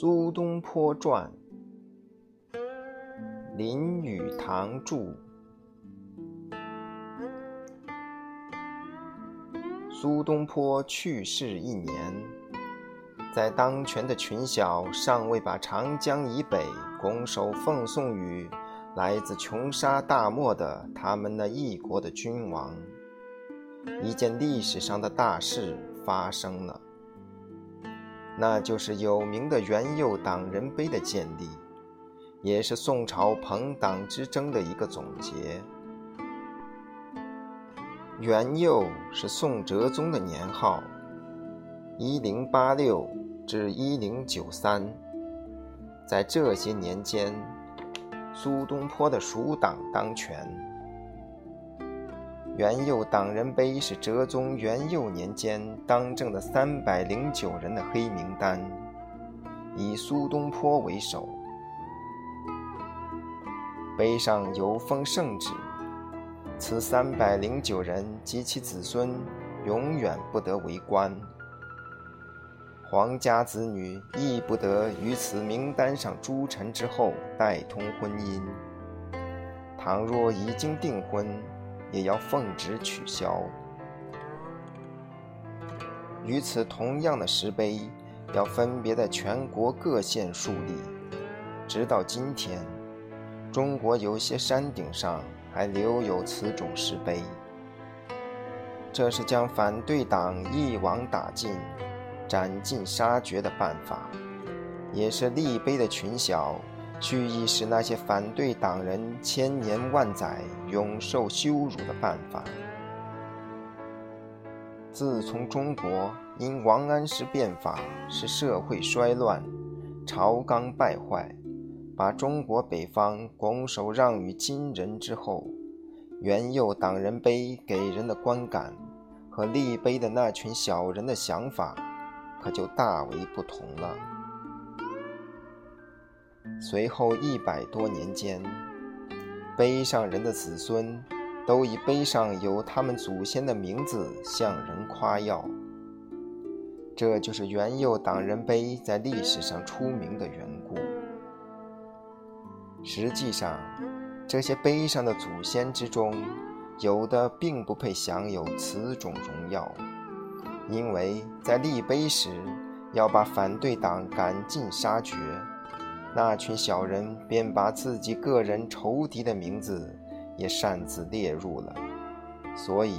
苏东坡传，林语堂著。苏东坡去世一年，在当权的群小尚未把长江以北拱手奉送于来自穷沙大漠的他们那一国的君王，一件历史上的大事发生了。那就是有名的元佑党人碑的建立，也是宋朝朋党之争的一个总结。元佑是宋哲宗的年号，一零八六至一零九三，在这些年间，苏东坡的蜀党当权。元佑党人碑是哲宗元佑年间当政的三百零九人的黑名单，以苏东坡为首。碑上有封圣旨，此三百零九人及其子孙永远不得为官，皇家子女亦不得与此名单上诸臣之后代通婚姻。倘若已经订婚，也要奉旨取消。与此同样的石碑，要分别在全国各县树立。直到今天，中国有些山顶上还留有此种石碑。这是将反对党一网打尽、斩尽杀绝的办法，也是立碑的群小。蓄意使那些反对党人千年万载永受羞辱的办法。自从中国因王安石变法使社会衰乱、朝纲败坏，把中国北方拱手让与金人之后，元佑党人碑给人的观感和立碑的那群小人的想法，可就大为不同了。随后一百多年间，碑上人的子孙都以碑上有他们祖先的名字向人夸耀。这就是元佑党人碑在历史上出名的缘故。实际上，这些碑上的祖先之中，有的并不配享有此种荣耀，因为在立碑时要把反对党赶尽杀绝。那群小人便把自己个人仇敌的名字也擅自列入了，所以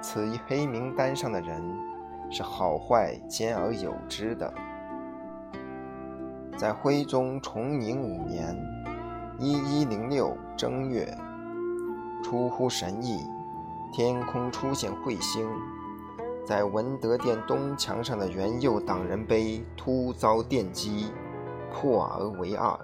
此一黑名单上的人是好坏兼而有之的。在徽宗崇宁五年（一一零六）正月，出乎神意，天空出现彗星，在文德殿东墙上的元佑党人碑突遭电击。破而为二，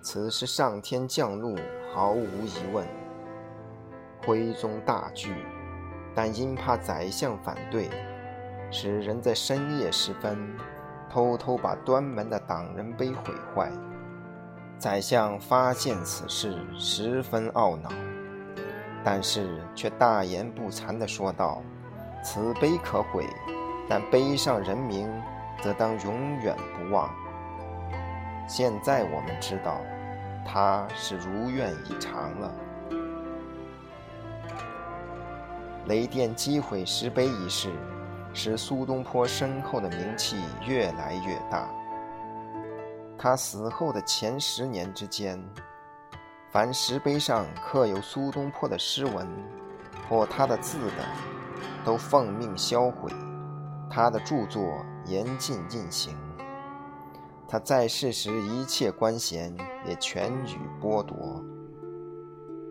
此是上天降怒，毫无疑问。徽宗大惧，但因怕宰相反对，使人在深夜时分偷偷把端门的党人碑毁坏。宰相发现此事，十分懊恼，但是却大言不惭地说道：“此碑可毁，但碑上人名则当永远不忘。”现在我们知道，他是如愿以偿了。雷电击毁石碑一事，使苏东坡身后的名气越来越大。他死后的前十年之间，凡石碑上刻有苏东坡的诗文或他的字的，都奉命销毁；他的著作严禁印行。他在世时一切官衔也全予剥夺。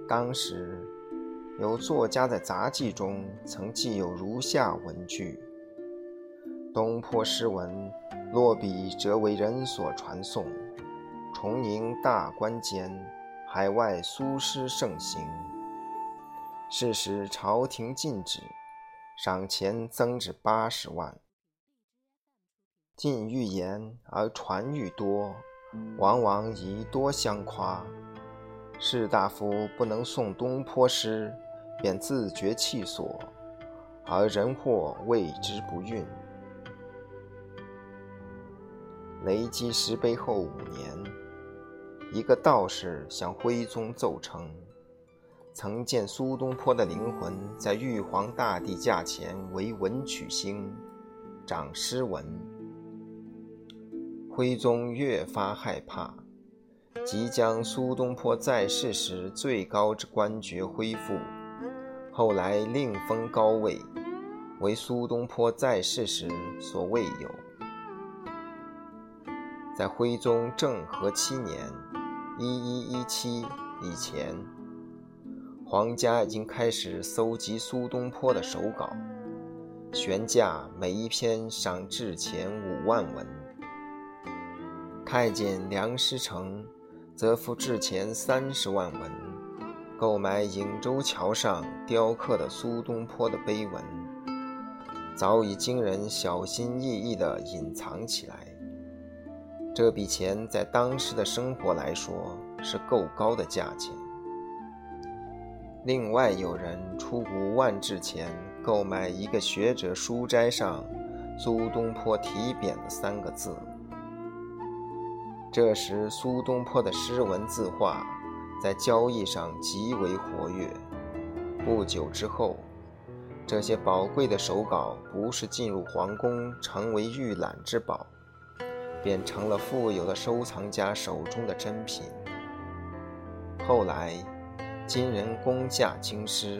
当时有作家在杂记中曾记有如下文句：“东坡诗文落笔，则为人所传颂。重迎大观间，海外苏诗盛行。是时朝廷禁止，赏钱增至八十万。禁欲言而传欲多，往往以多相夸。士大夫不能诵东坡诗，便自觉气所，而人或谓之不运。雷击石碑后五年，一个道士向徽宗奏称，曾见苏东坡的灵魂在玉皇大帝驾前为文曲星，掌诗文。徽宗越发害怕，即将苏东坡在世时最高之官爵恢复，后来另封高位，为苏东坡在世时所未有。在徽宗政和七年（一一一七）以前，皇家已经开始搜集苏东坡的手稿，悬架每一篇赏制钱五万文。太监梁师成则付制钱三十万文，购买颍州桥上雕刻的苏东坡的碑文，早已经人小心翼翼地隐藏起来。这笔钱在当时的生活来说是够高的价钱。另外有人出五万制钱购买一个学者书斋上苏东坡题匾的三个字。这时苏东坡的诗文字画在交易上极为活跃。不久之后，这些宝贵的手稿不是进入皇宫成为御览之宝。便成了富有的收藏家手中的珍品。后来，金人攻下京师，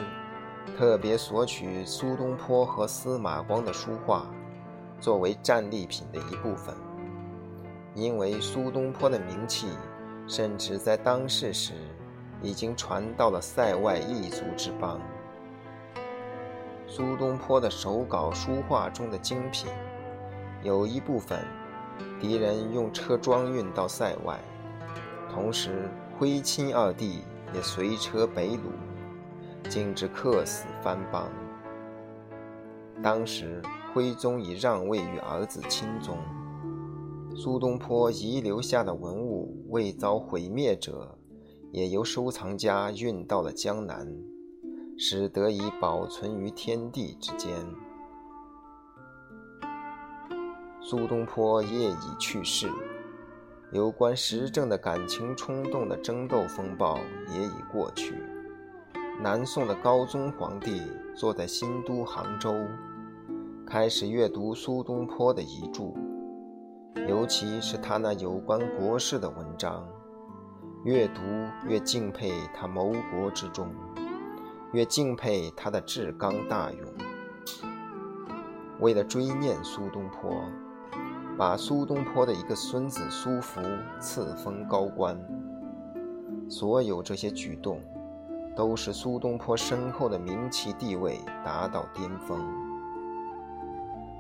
特别索取苏东坡和司马光的书画，作为战利品的一部分。因为苏东坡的名气，甚至在当世时，已经传到了塞外异族之邦。苏东坡的手稿书画中的精品，有一部分。敌人用车装运到塞外，同时徽钦二帝也随车北虏，竟至客死番邦。当时徽宗已让位于儿子钦宗，苏东坡遗留下的文物未遭毁灭者，也由收藏家运到了江南，使得以保存于天地之间。苏东坡业已去世，有关时政的感情冲动的争斗风暴也已过去。南宋的高宗皇帝坐在新都杭州，开始阅读苏东坡的遗著，尤其是他那有关国事的文章，越读越敬佩他谋国之忠，越敬佩他的志刚大勇。为了追念苏东坡。把苏东坡的一个孙子苏福赐封高官。所有这些举动，都使苏东坡身后的名气地位达到巅峰。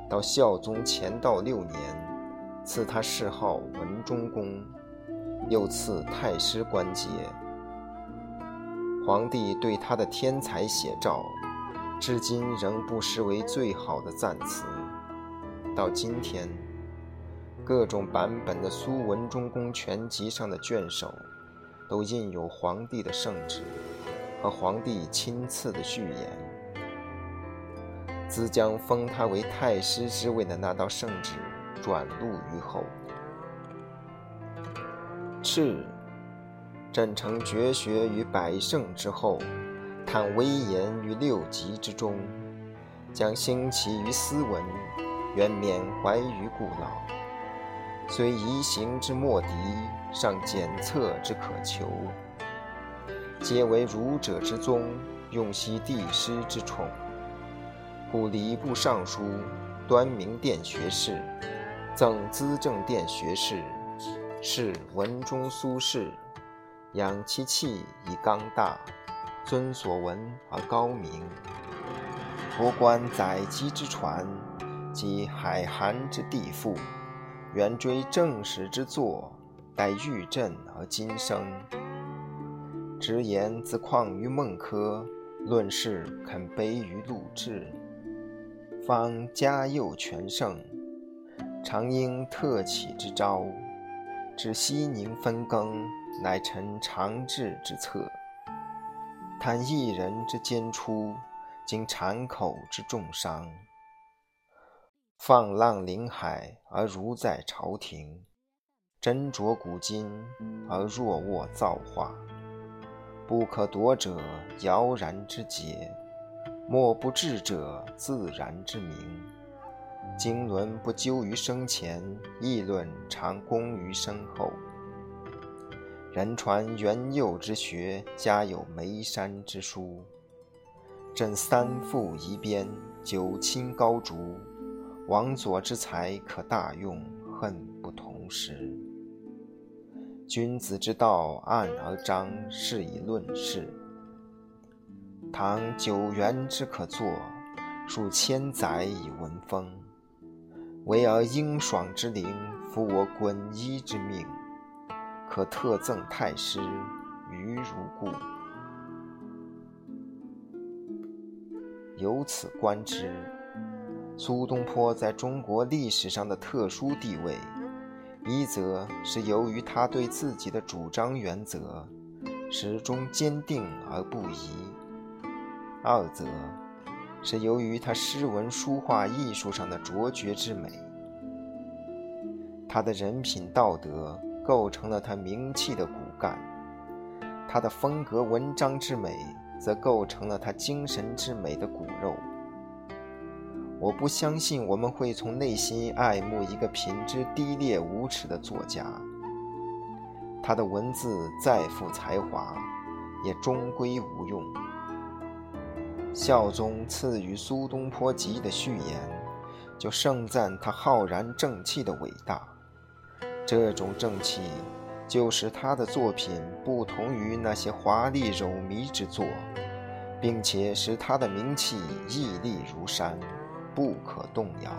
到孝宗乾道六年，赐他谥号文忠公，又赐太师官阶。皇帝对他的天才写照，至今仍不失为最好的赞词。到今天。各种版本的《苏文忠公全集》上的卷首，都印有皇帝的圣旨和皇帝亲赐的序言。兹将封他为太师之位的那道圣旨转录于后。敕：朕成绝学于百圣之后，叹威严于六极之中，将兴其于斯文，愿缅怀于故老。虽遗行之莫敌，尚检测之可求。皆为儒者之宗，用悉帝师之宠。故礼部尚书端明殿学士，赠资政殿学士，是文中苏轼，养其气以刚大，尊所闻而高明。博观载籍之传，及海涵之地赋。原追正史之作，待玉振而今生。直言自况于孟轲，论事肯卑于陆贽。方嘉佑全盛，常应特起之招。至西宁分羹，乃臣长治之策。叹一人之坚出，经产口之重伤。放浪临海而如在朝廷，斟酌古今而若卧造化。不可夺者，摇然之节；莫不治者，自然之明。经纶不究于生前，议论常功于身后。人传元佑之学，家有眉山之书。朕三父遗边，九卿高烛。王佐之才可大用，恨不同时。君子之道，暗而彰，是以论事。唐九原之可作，数千载以闻风。惟尔英爽之灵，服我滚衣之命，可特赠太师，余如故。由此观之，苏东坡在中国历史上的特殊地位。一则是由于他对自己的主张原则始终坚定而不移；二则是由于他诗文书画艺术上的卓绝之美。他的人品道德构成了他名气的骨干，他的风格文章之美则构成了他精神之美的骨肉。我不相信我们会从内心爱慕一个品质低劣无耻的作家。他的文字再富才华，也终归无用。孝宗赐予苏东坡集的序言，就盛赞他浩然正气的伟大。这种正气，就使他的作品不同于那些华丽柔靡之作，并且使他的名气屹立如山。不可动摇。